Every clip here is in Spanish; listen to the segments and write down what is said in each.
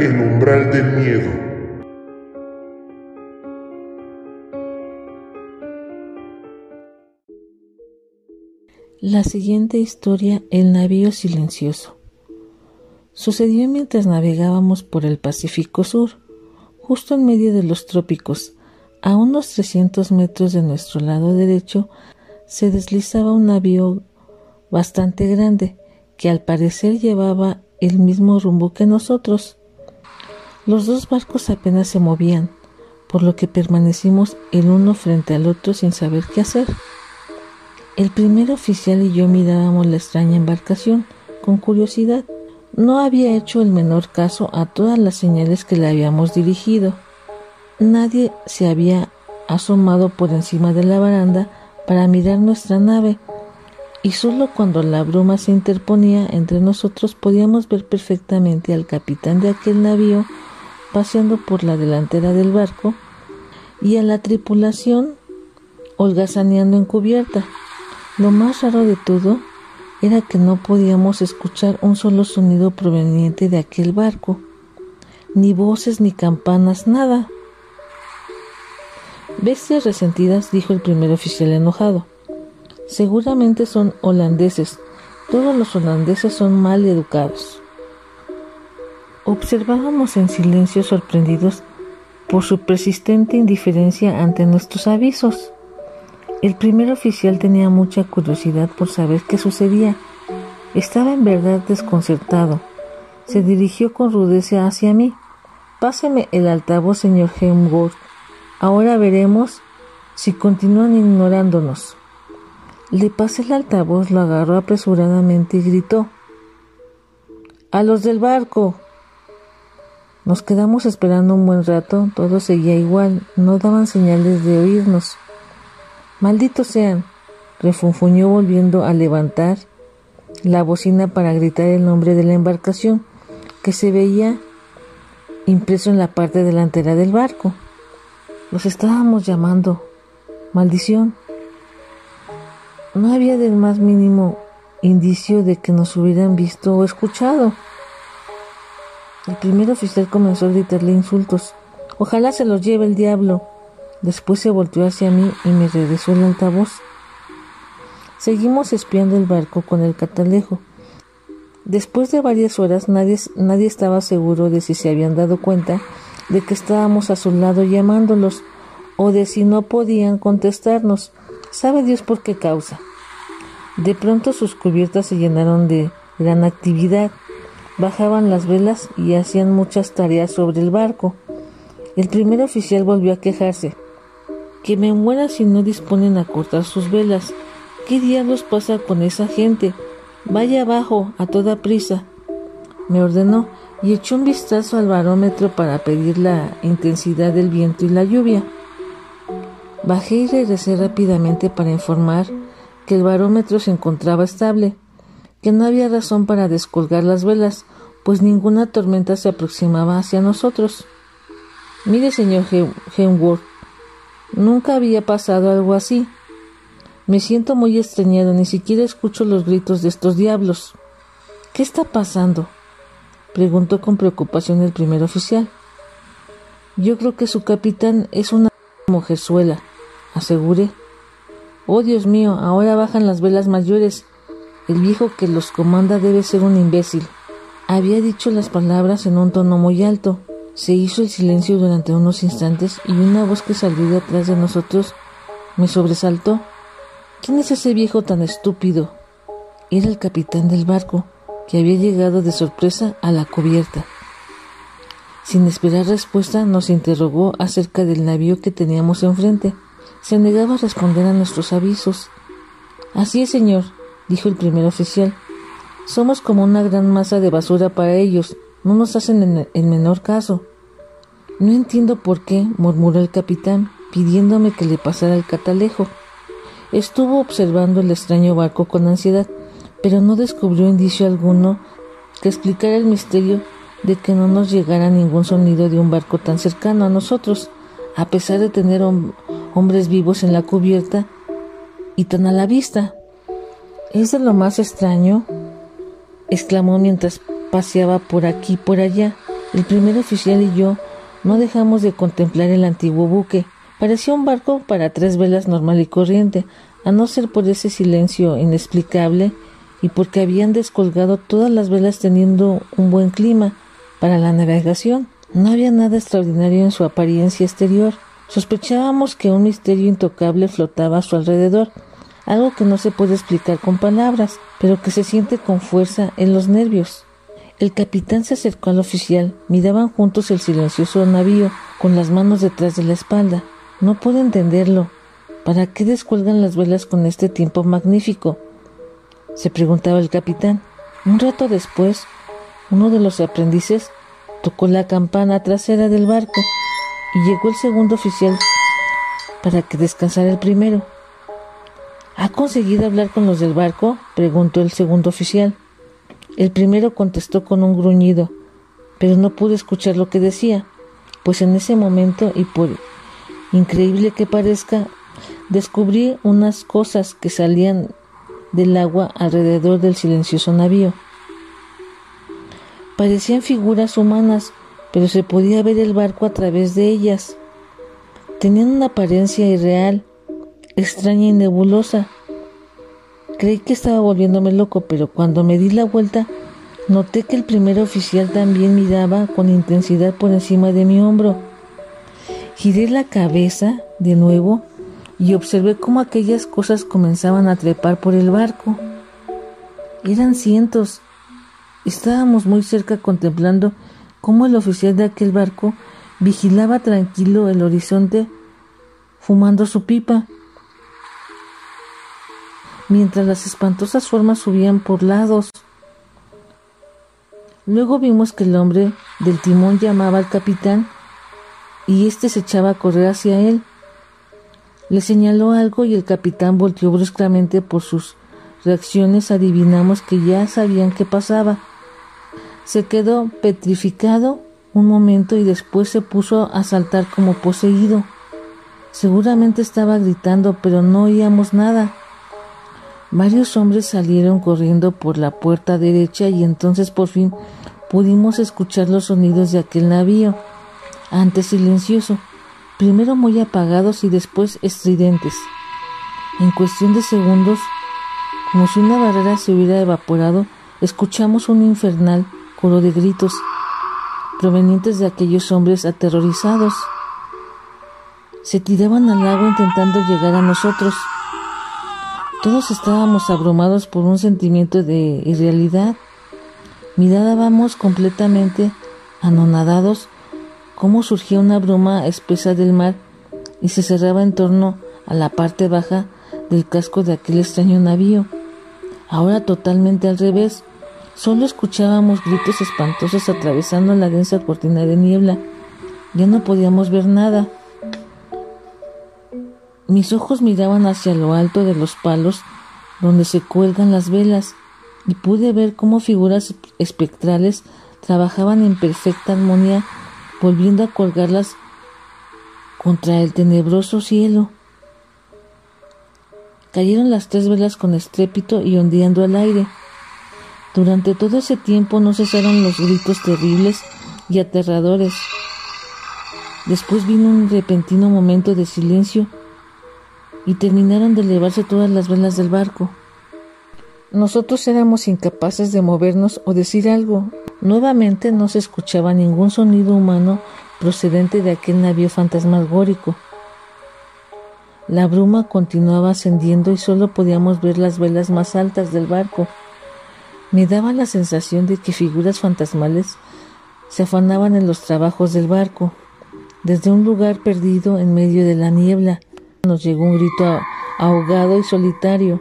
El umbral del miedo. La siguiente historia, El navío silencioso. Sucedió mientras navegábamos por el Pacífico Sur, justo en medio de los trópicos. A unos 300 metros de nuestro lado derecho se deslizaba un navío bastante grande que al parecer llevaba el mismo rumbo que nosotros. Los dos barcos apenas se movían, por lo que permanecimos el uno frente al otro sin saber qué hacer. El primer oficial y yo mirábamos la extraña embarcación con curiosidad. No había hecho el menor caso a todas las señales que le habíamos dirigido. Nadie se había asomado por encima de la baranda para mirar nuestra nave, y solo cuando la bruma se interponía entre nosotros podíamos ver perfectamente al capitán de aquel navío paseando por la delantera del barco y a la tripulación holgazaneando en cubierta. Lo más raro de todo era que no podíamos escuchar un solo sonido proveniente de aquel barco, ni voces ni campanas, nada. Bestias resentidas, dijo el primer oficial enojado. Seguramente son holandeses. Todos los holandeses son mal educados. Observábamos en silencio sorprendidos por su persistente indiferencia ante nuestros avisos. El primer oficial tenía mucha curiosidad por saber qué sucedía. Estaba en verdad desconcertado. Se dirigió con rudeza hacia mí. Páseme el altavoz, señor Hemworth. Ahora veremos si continúan ignorándonos. Le pasé el altavoz, lo agarró apresuradamente y gritó. A los del barco. Nos quedamos esperando un buen rato, todo seguía igual, no daban señales de oírnos. Malditos sean, refunfuñó volviendo a levantar la bocina para gritar el nombre de la embarcación, que se veía impreso en la parte delantera del barco. Los estábamos llamando. Maldición. No había del más mínimo indicio de que nos hubieran visto o escuchado. El primer oficial comenzó a gritarle insultos. Ojalá se los lleve el diablo. Después se volteó hacia mí y me regresó el altavoz. Seguimos espiando el barco con el catalejo. Después de varias horas nadie, nadie estaba seguro de si se habían dado cuenta de que estábamos a su lado llamándolos o de si no podían contestarnos. Sabe Dios por qué causa. De pronto sus cubiertas se llenaron de gran actividad bajaban las velas y hacían muchas tareas sobre el barco. El primer oficial volvió a quejarse. Que me muera si no disponen a cortar sus velas. ¿Qué diablos pasa con esa gente? Vaya abajo, a toda prisa. Me ordenó y echó un vistazo al barómetro para pedir la intensidad del viento y la lluvia. Bajé y regresé rápidamente para informar que el barómetro se encontraba estable que no había razón para descolgar las velas, pues ninguna tormenta se aproximaba hacia nosotros. Mire, señor Henworth, nunca había pasado algo así. Me siento muy extrañado, ni siquiera escucho los gritos de estos diablos. ¿Qué está pasando? preguntó con preocupación el primer oficial. Yo creo que su capitán es una mujerzuela, aseguré. Oh, Dios mío, ahora bajan las velas mayores el viejo que los comanda debe ser un imbécil. Había dicho las palabras en un tono muy alto. Se hizo el silencio durante unos instantes y una voz que salió de atrás de nosotros me sobresaltó. ¿Quién es ese viejo tan estúpido? Era el capitán del barco, que había llegado de sorpresa a la cubierta. Sin esperar respuesta, nos interrogó acerca del navío que teníamos enfrente. Se negaba a responder a nuestros avisos. Así es, señor, dijo el primer oficial. Somos como una gran masa de basura para ellos, no nos hacen el menor caso. No entiendo por qué, murmuró el capitán, pidiéndome que le pasara el catalejo. Estuvo observando el extraño barco con ansiedad, pero no descubrió indicio alguno que explicara el misterio de que no nos llegara ningún sonido de un barco tan cercano a nosotros, a pesar de tener hombres vivos en la cubierta y tan a la vista. Es de lo más extraño, exclamó mientras paseaba por aquí y por allá. El primer oficial y yo no dejamos de contemplar el antiguo buque. Parecía un barco para tres velas normal y corriente, a no ser por ese silencio inexplicable y porque habían descolgado todas las velas teniendo un buen clima para la navegación. No había nada extraordinario en su apariencia exterior. Sospechábamos que un misterio intocable flotaba a su alrededor, algo que no se puede explicar con palabras, pero que se siente con fuerza en los nervios. El capitán se acercó al oficial, miraban juntos el silencioso navío, con las manos detrás de la espalda. No puedo entenderlo. ¿Para qué descuelgan las velas con este tiempo magnífico? se preguntaba el capitán. Un rato después, uno de los aprendices tocó la campana trasera del barco y llegó el segundo oficial para que descansara el primero. ¿Ha conseguido hablar con los del barco? preguntó el segundo oficial. El primero contestó con un gruñido, pero no pude escuchar lo que decía, pues en ese momento, y por increíble que parezca, descubrí unas cosas que salían del agua alrededor del silencioso navío. Parecían figuras humanas, pero se podía ver el barco a través de ellas. Tenían una apariencia irreal, extraña y nebulosa, Creí que estaba volviéndome loco, pero cuando me di la vuelta, noté que el primer oficial también miraba con intensidad por encima de mi hombro. Giré la cabeza de nuevo y observé cómo aquellas cosas comenzaban a trepar por el barco. Eran cientos. Estábamos muy cerca contemplando cómo el oficial de aquel barco vigilaba tranquilo el horizonte fumando su pipa mientras las espantosas formas subían por lados. Luego vimos que el hombre del timón llamaba al capitán y éste se echaba a correr hacia él. Le señaló algo y el capitán volteó bruscamente por sus reacciones adivinamos que ya sabían qué pasaba. Se quedó petrificado un momento y después se puso a saltar como poseído. Seguramente estaba gritando, pero no oíamos nada. Varios hombres salieron corriendo por la puerta derecha y entonces por fin pudimos escuchar los sonidos de aquel navío, antes silencioso, primero muy apagados y después estridentes. En cuestión de segundos, como si una barrera se hubiera evaporado, escuchamos un infernal coro de gritos provenientes de aquellos hombres aterrorizados. Se tiraban al agua intentando llegar a nosotros. Todos estábamos abrumados por un sentimiento de irrealidad. Mirábamos completamente anonadados cómo surgía una bruma espesa del mar y se cerraba en torno a la parte baja del casco de aquel extraño navío. Ahora totalmente al revés, solo escuchábamos gritos espantosos atravesando la densa cortina de niebla. Ya no podíamos ver nada. Mis ojos miraban hacia lo alto de los palos donde se cuelgan las velas y pude ver cómo figuras espectrales trabajaban en perfecta armonía, volviendo a colgarlas contra el tenebroso cielo. Cayeron las tres velas con estrépito y ondeando al aire. Durante todo ese tiempo no cesaron los gritos terribles y aterradores. Después vino un repentino momento de silencio y terminaron de elevarse todas las velas del barco. Nosotros éramos incapaces de movernos o decir algo. Nuevamente no se escuchaba ningún sonido humano procedente de aquel navío fantasmagórico. La bruma continuaba ascendiendo y solo podíamos ver las velas más altas del barco. Me daba la sensación de que figuras fantasmales se afanaban en los trabajos del barco, desde un lugar perdido en medio de la niebla nos llegó un grito ahogado y solitario.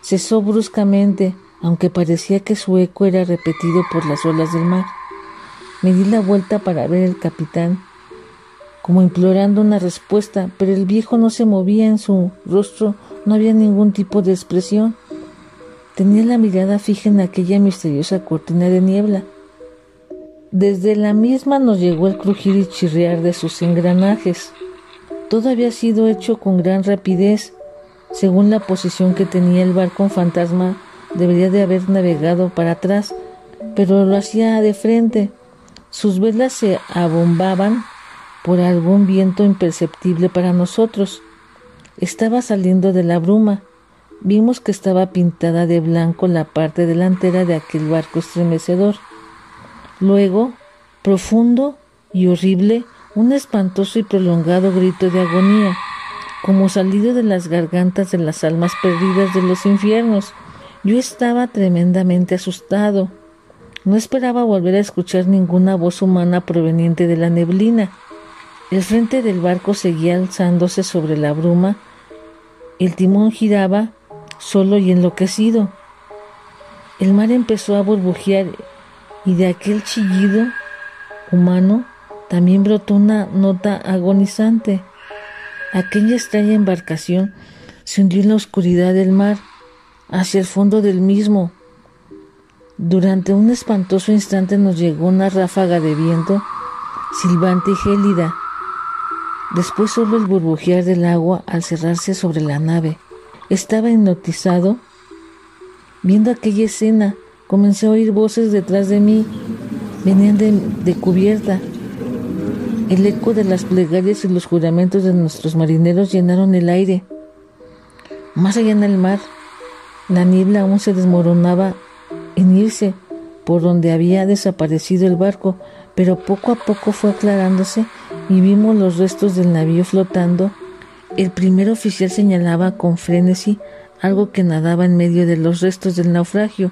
Cesó bruscamente, aunque parecía que su eco era repetido por las olas del mar. Me di la vuelta para ver el capitán, como implorando una respuesta, pero el viejo no se movía en su rostro, no había ningún tipo de expresión. Tenía la mirada fija en aquella misteriosa cortina de niebla. Desde la misma nos llegó el crujir y chirriar de sus engranajes. Todo había sido hecho con gran rapidez. Según la posición que tenía el barco fantasma, debería de haber navegado para atrás, pero lo hacía de frente. Sus velas se abombaban por algún viento imperceptible para nosotros. Estaba saliendo de la bruma. Vimos que estaba pintada de blanco la parte delantera de aquel barco estremecedor. Luego, profundo y horrible, un espantoso y prolongado grito de agonía, como salido de las gargantas de las almas perdidas de los infiernos. Yo estaba tremendamente asustado. No esperaba volver a escuchar ninguna voz humana proveniente de la neblina. El frente del barco seguía alzándose sobre la bruma. El timón giraba solo y enloquecido. El mar empezó a burbujear y de aquel chillido humano también brotó una nota agonizante. Aquella extraña embarcación se hundió en la oscuridad del mar, hacia el fondo del mismo. Durante un espantoso instante nos llegó una ráfaga de viento silbante y gélida. Después solo el burbujear del agua al cerrarse sobre la nave. Estaba hipnotizado. Viendo aquella escena, comencé a oír voces detrás de mí. Venían de, de cubierta. El eco de las plegarias y los juramentos de nuestros marineros llenaron el aire. Más allá en el mar, la niebla aún se desmoronaba en irse por donde había desaparecido el barco, pero poco a poco fue aclarándose y vimos los restos del navío flotando el primer oficial señalaba con frenesí algo que nadaba en medio de los restos del naufragio.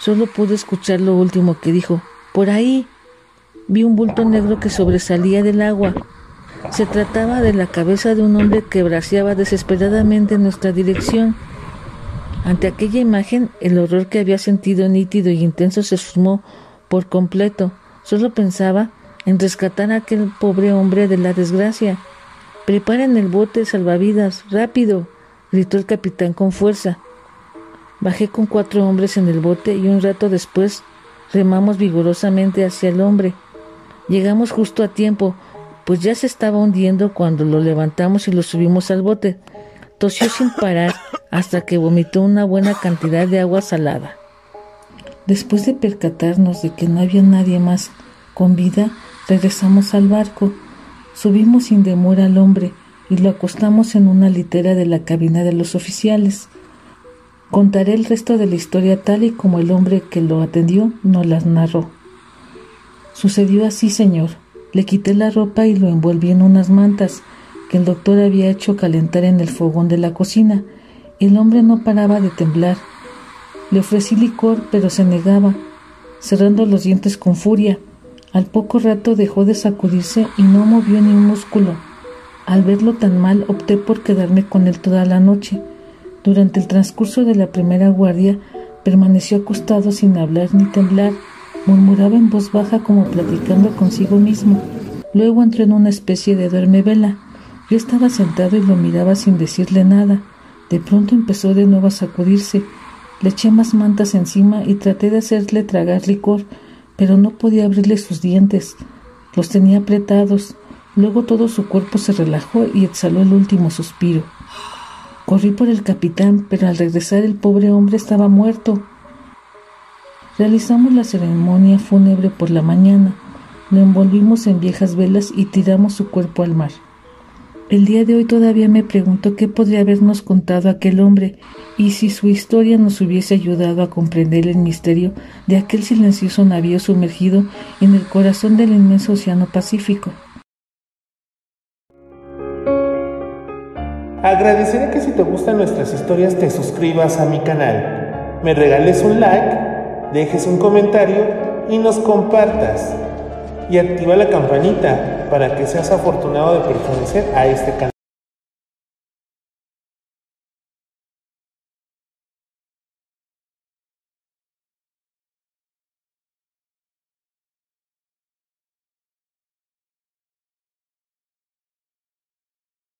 Solo pude escuchar lo último que dijo. Por ahí. Vi un bulto negro que sobresalía del agua. Se trataba de la cabeza de un hombre que braceaba desesperadamente en nuestra dirección. Ante aquella imagen, el horror que había sentido nítido y intenso se sumó por completo. Solo pensaba en rescatar a aquel pobre hombre de la desgracia. Preparen el bote salvavidas, rápido, gritó el capitán con fuerza. Bajé con cuatro hombres en el bote y un rato después remamos vigorosamente hacia el hombre. Llegamos justo a tiempo, pues ya se estaba hundiendo cuando lo levantamos y lo subimos al bote. Tosió sin parar hasta que vomitó una buena cantidad de agua salada. Después de percatarnos de que no había nadie más con vida, regresamos al barco. Subimos sin demora al hombre y lo acostamos en una litera de la cabina de los oficiales. Contaré el resto de la historia tal y como el hombre que lo atendió nos las narró. Sucedió así, señor. Le quité la ropa y lo envolví en unas mantas que el doctor había hecho calentar en el fogón de la cocina. El hombre no paraba de temblar. Le ofrecí licor, pero se negaba, cerrando los dientes con furia. Al poco rato dejó de sacudirse y no movió ni un músculo. Al verlo tan mal opté por quedarme con él toda la noche. Durante el transcurso de la primera guardia permaneció acostado sin hablar ni temblar, murmuraba en voz baja como platicando consigo mismo. Luego entró en una especie de duerme vela. Yo estaba sentado y lo miraba sin decirle nada. De pronto empezó de nuevo a sacudirse. Le eché más mantas encima y traté de hacerle tragar licor, pero no podía abrirle sus dientes. Los tenía apretados. Luego todo su cuerpo se relajó y exhaló el último suspiro. Corrí por el capitán, pero al regresar el pobre hombre estaba muerto. Realizamos la ceremonia fúnebre por la mañana. Lo envolvimos en viejas velas y tiramos su cuerpo al mar. El día de hoy todavía me pregunto qué podría habernos contado aquel hombre y si su historia nos hubiese ayudado a comprender el misterio de aquel silencioso navío sumergido en el corazón del inmenso océano Pacífico. Agradeceré que si te gustan nuestras historias te suscribas a mi canal, me regales un like, dejes un comentario y nos compartas y activa la campanita para que seas afortunado de pertenecer a este canal.